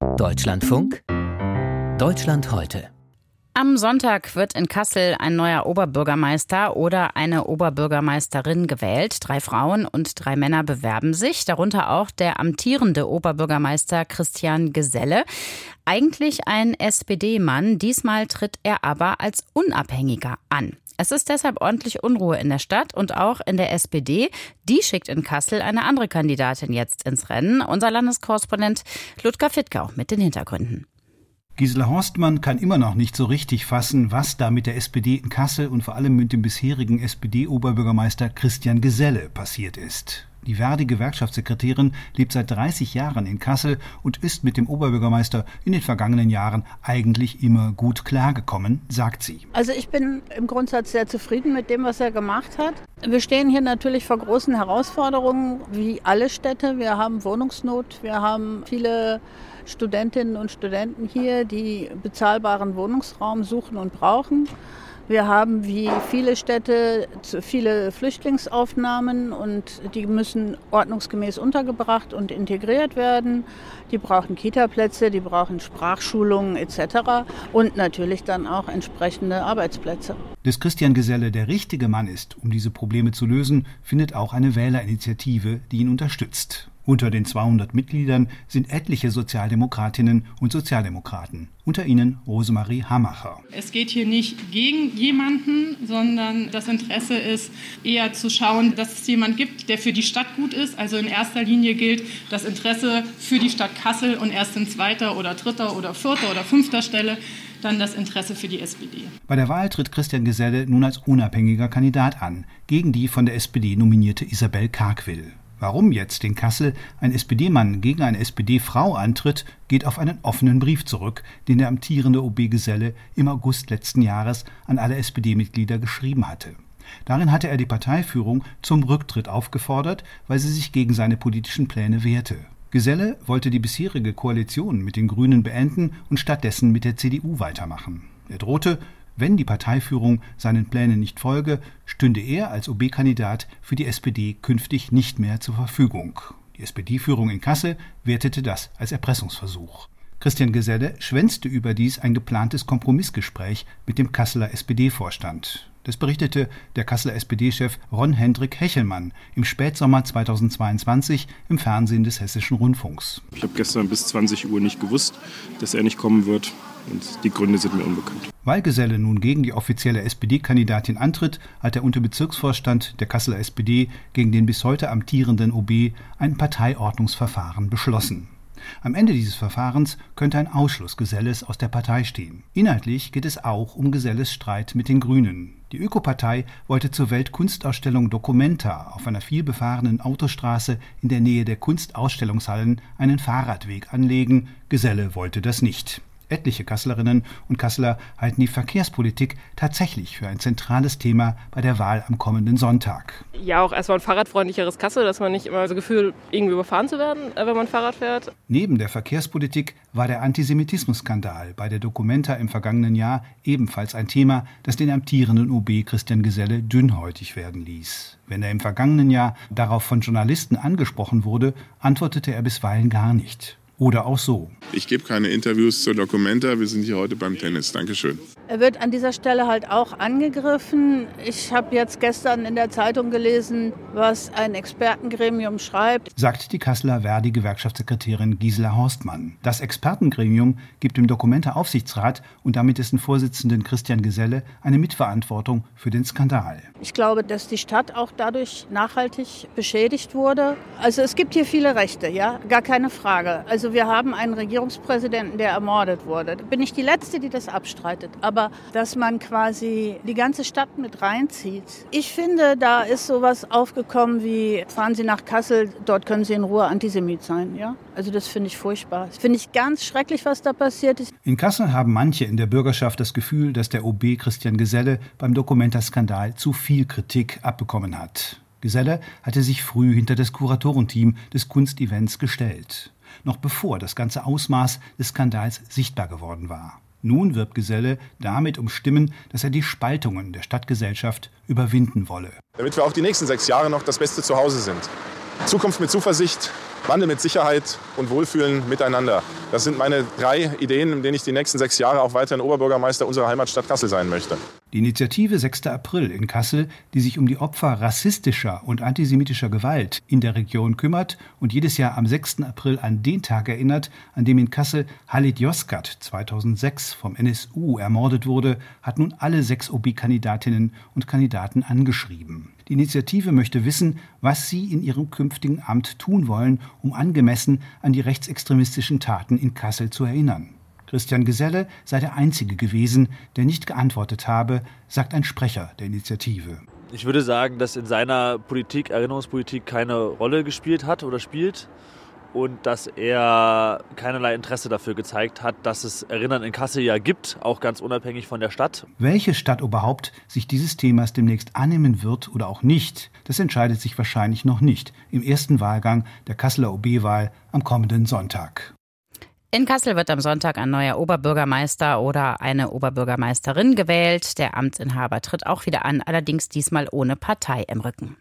Deutschlandfunk Deutschland heute am Sonntag wird in Kassel ein neuer Oberbürgermeister oder eine Oberbürgermeisterin gewählt. Drei Frauen und drei Männer bewerben sich, darunter auch der amtierende Oberbürgermeister Christian Geselle. Eigentlich ein SPD-Mann, diesmal tritt er aber als Unabhängiger an. Es ist deshalb ordentlich Unruhe in der Stadt und auch in der SPD. Die schickt in Kassel eine andere Kandidatin jetzt ins Rennen. Unser Landeskorrespondent Ludger Fittgau mit den Hintergründen. Gisela Horstmann kann immer noch nicht so richtig fassen, was da mit der SPD in Kassel und vor allem mit dem bisherigen SPD-Oberbürgermeister Christian Geselle passiert ist. Die Verdi-Gewerkschaftssekretärin lebt seit 30 Jahren in Kassel und ist mit dem Oberbürgermeister in den vergangenen Jahren eigentlich immer gut klargekommen, sagt sie. Also ich bin im Grundsatz sehr zufrieden mit dem, was er gemacht hat. Wir stehen hier natürlich vor großen Herausforderungen, wie alle Städte. Wir haben Wohnungsnot, wir haben viele Studentinnen und Studenten hier, die bezahlbaren Wohnungsraum suchen und brauchen. Wir haben wie viele Städte viele Flüchtlingsaufnahmen und die müssen ordnungsgemäß untergebracht und integriert werden. Die brauchen Kitaplätze, die brauchen Sprachschulungen etc. und natürlich dann auch entsprechende Arbeitsplätze. Dass Christian Geselle der richtige Mann ist, um diese Probleme zu lösen, findet auch eine Wählerinitiative, die ihn unterstützt. Unter den 200 Mitgliedern sind etliche Sozialdemokratinnen und Sozialdemokraten, unter ihnen Rosemarie Hamacher. Es geht hier nicht gegen jemanden, sondern das Interesse ist eher zu schauen, dass es jemand gibt, der für die Stadt gut ist. Also in erster Linie gilt das Interesse für die Stadt Kassel und erst in zweiter oder dritter oder vierter oder fünfter Stelle dann das Interesse für die SPD. Bei der Wahl tritt Christian Geselle nun als unabhängiger Kandidat an, gegen die von der SPD nominierte Isabel Kargwill. Warum jetzt in Kassel ein SPD-Mann gegen eine SPD-Frau antritt, geht auf einen offenen Brief zurück, den der amtierende OB Geselle im August letzten Jahres an alle SPD-Mitglieder geschrieben hatte. Darin hatte er die Parteiführung zum Rücktritt aufgefordert, weil sie sich gegen seine politischen Pläne wehrte. Geselle wollte die bisherige Koalition mit den Grünen beenden und stattdessen mit der CDU weitermachen. Er drohte, wenn die Parteiführung seinen Plänen nicht folge, stünde er als OB-Kandidat für die SPD künftig nicht mehr zur Verfügung. Die SPD-Führung in Kassel wertete das als Erpressungsversuch. Christian Geselle schwänzte überdies ein geplantes Kompromissgespräch mit dem Kasseler SPD-Vorstand. Das berichtete der Kasseler SPD-Chef Ron-Hendrik Hechelmann im Spätsommer 2022 im Fernsehen des Hessischen Rundfunks. Ich habe gestern bis 20 Uhr nicht gewusst, dass er nicht kommen wird. Und die Gründe sind mir unbekannt. Weil Geselle nun gegen die offizielle SPD-Kandidatin antritt, hat der Unterbezirksvorstand der Kasseler SPD gegen den bis heute amtierenden OB ein Parteiordnungsverfahren beschlossen. Am Ende dieses Verfahrens könnte ein Ausschluss Geselles aus der Partei stehen. Inhaltlich geht es auch um Geselles Streit mit den Grünen. Die Ökopartei wollte zur Weltkunstausstellung Documenta auf einer vielbefahrenen Autostraße in der Nähe der Kunstausstellungshallen einen Fahrradweg anlegen. Geselle wollte das nicht. Etliche Kasslerinnen und Kasseler halten die Verkehrspolitik tatsächlich für ein zentrales Thema bei der Wahl am kommenden Sonntag. Ja, auch erstmal ein fahrradfreundlicheres Kassel, dass man nicht immer das Gefühl, irgendwie überfahren zu werden, äh, wenn man Fahrrad fährt. Neben der Verkehrspolitik war der Antisemitismusskandal bei der Documenta im vergangenen Jahr ebenfalls ein Thema, das den amtierenden OB Christian Geselle dünnhäutig werden ließ. Wenn er im vergangenen Jahr darauf von Journalisten angesprochen wurde, antwortete er bisweilen gar nicht. Oder auch so. Ich gebe keine Interviews zur Documenta. Wir sind hier heute beim Tennis. Dankeschön. Er wird an dieser Stelle halt auch angegriffen. Ich habe jetzt gestern in der Zeitung gelesen, was ein Expertengremium schreibt. Sagt die Kasseler Verdi-Gewerkschaftssekretärin Gisela Horstmann. Das Expertengremium gibt dem Dokumenta-Aufsichtsrat und damit dessen Vorsitzenden Christian Geselle eine Mitverantwortung für den Skandal. Ich glaube, dass die Stadt auch dadurch nachhaltig beschädigt wurde. Also es gibt hier viele Rechte, ja, gar keine Frage. Also wir haben einen Regierungspräsidenten, der ermordet wurde. Da bin ich die Letzte, die das abstreitet. Aber aber dass man quasi die ganze Stadt mit reinzieht. Ich finde, da ist sowas aufgekommen wie, fahren Sie nach Kassel, dort können Sie in Ruhe Antisemit sein. Ja? Also das finde ich furchtbar. Das finde ich ganz schrecklich, was da passiert ist. In Kassel haben manche in der Bürgerschaft das Gefühl, dass der OB Christian Geselle beim Dokumenta-Skandal zu viel Kritik abbekommen hat. Geselle hatte sich früh hinter das Kuratorenteam des Kunstevents gestellt, noch bevor das ganze Ausmaß des Skandals sichtbar geworden war. Nun wirbt Geselle damit um Stimmen, dass er die Spaltungen der Stadtgesellschaft überwinden wolle. Damit wir auch die nächsten sechs Jahre noch das beste Zuhause sind. Zukunft mit Zuversicht, Wandel mit Sicherheit und Wohlfühlen miteinander. Das sind meine drei Ideen, in denen ich die nächsten sechs Jahre auch weiterhin Oberbürgermeister unserer Heimatstadt Kassel sein möchte. Die Initiative 6. April in Kassel, die sich um die Opfer rassistischer und antisemitischer Gewalt in der Region kümmert und jedes Jahr am 6. April an den Tag erinnert, an dem in Kassel Halit Yozgat 2006 vom NSU ermordet wurde, hat nun alle sechs OB-Kandidatinnen und Kandidaten angeschrieben. Die Initiative möchte wissen, was sie in ihrem künftigen Amt tun wollen, um angemessen an die rechtsextremistischen Taten in Kassel zu erinnern. Christian Geselle sei der Einzige gewesen, der nicht geantwortet habe, sagt ein Sprecher der Initiative. Ich würde sagen, dass in seiner Politik Erinnerungspolitik keine Rolle gespielt hat oder spielt und dass er keinerlei Interesse dafür gezeigt hat, dass es Erinnern in Kassel ja gibt, auch ganz unabhängig von der Stadt. Welche Stadtoberhaupt sich dieses Themas demnächst annehmen wird oder auch nicht, das entscheidet sich wahrscheinlich noch nicht im ersten Wahlgang der Kasseler OB-Wahl am kommenden Sonntag. In Kassel wird am Sonntag ein neuer Oberbürgermeister oder eine Oberbürgermeisterin gewählt. Der Amtsinhaber tritt auch wieder an, allerdings diesmal ohne Partei im Rücken.